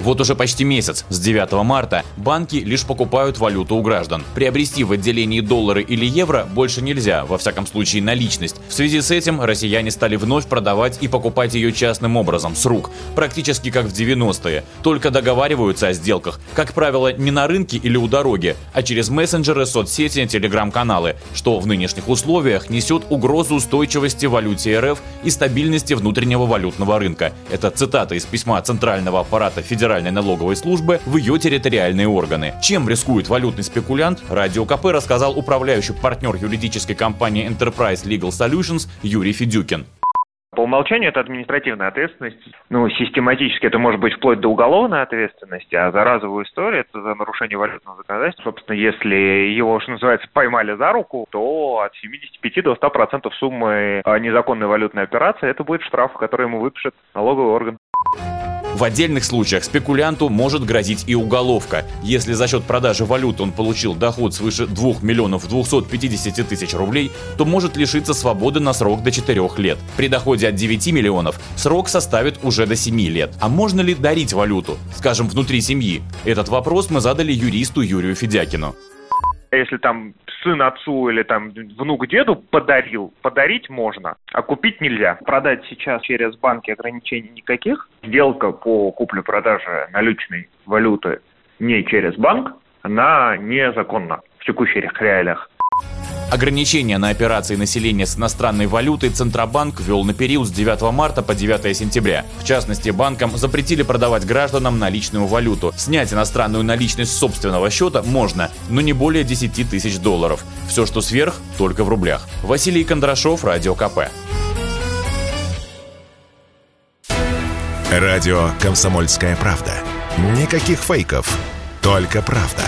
Вот уже почти месяц, с 9 марта, банки лишь покупают валюту у граждан. Приобрести в отделении доллары или евро больше нельзя, во всяком случае наличность. В связи с этим россияне стали вновь продавать и покупать ее частным образом, с рук, практически как в 90-е. Только договариваются о сделках, как правило, не на рынке или у дороги, а через мессенджеры, соцсети, телеграм-каналы, что в нынешних условиях несет угрозу устойчивости валюте РФ и стабильности внутреннего валютного рынка. Это цитата из письма Центрального аппарата Федерации Федеральной налоговой службы в ее территориальные органы. Чем рискует валютный спекулянт, Радио КП рассказал управляющий партнер юридической компании Enterprise Legal Solutions Юрий Федюкин. По умолчанию это административная ответственность. Ну, систематически это может быть вплоть до уголовной ответственности, а за разовую историю это за нарушение валютного законодательства. Собственно, если его, что называется, поймали за руку, то от 75 до 100% суммы а, незаконной валютной операции это будет штраф, который ему выпишет налоговый орган. В отдельных случаях спекулянту может грозить и уголовка. Если за счет продажи валюты он получил доход свыше 2 миллионов 250 тысяч рублей, то может лишиться свободы на срок до 4 лет. При доходе от 9 миллионов срок составит уже до 7 лет. А можно ли дарить валюту, скажем, внутри семьи? Этот вопрос мы задали юристу Юрию Федякину. Если там сын отцу или там внук деду подарил, подарить можно, а купить нельзя. Продать сейчас через банки ограничений никаких. Сделка по купле-продаже наличной валюты не через банк, она незаконна в текущих реалиях. Ограничения на операции населения с иностранной валютой Центробанк ввел на период с 9 марта по 9 сентября. В частности, банкам запретили продавать гражданам наличную валюту. Снять иностранную наличность с собственного счета можно, но не более 10 тысяч долларов. Все, что сверх, только в рублях. Василий Кондрашов, Радио КП. Радио «Комсомольская правда». Никаких фейков, только правда.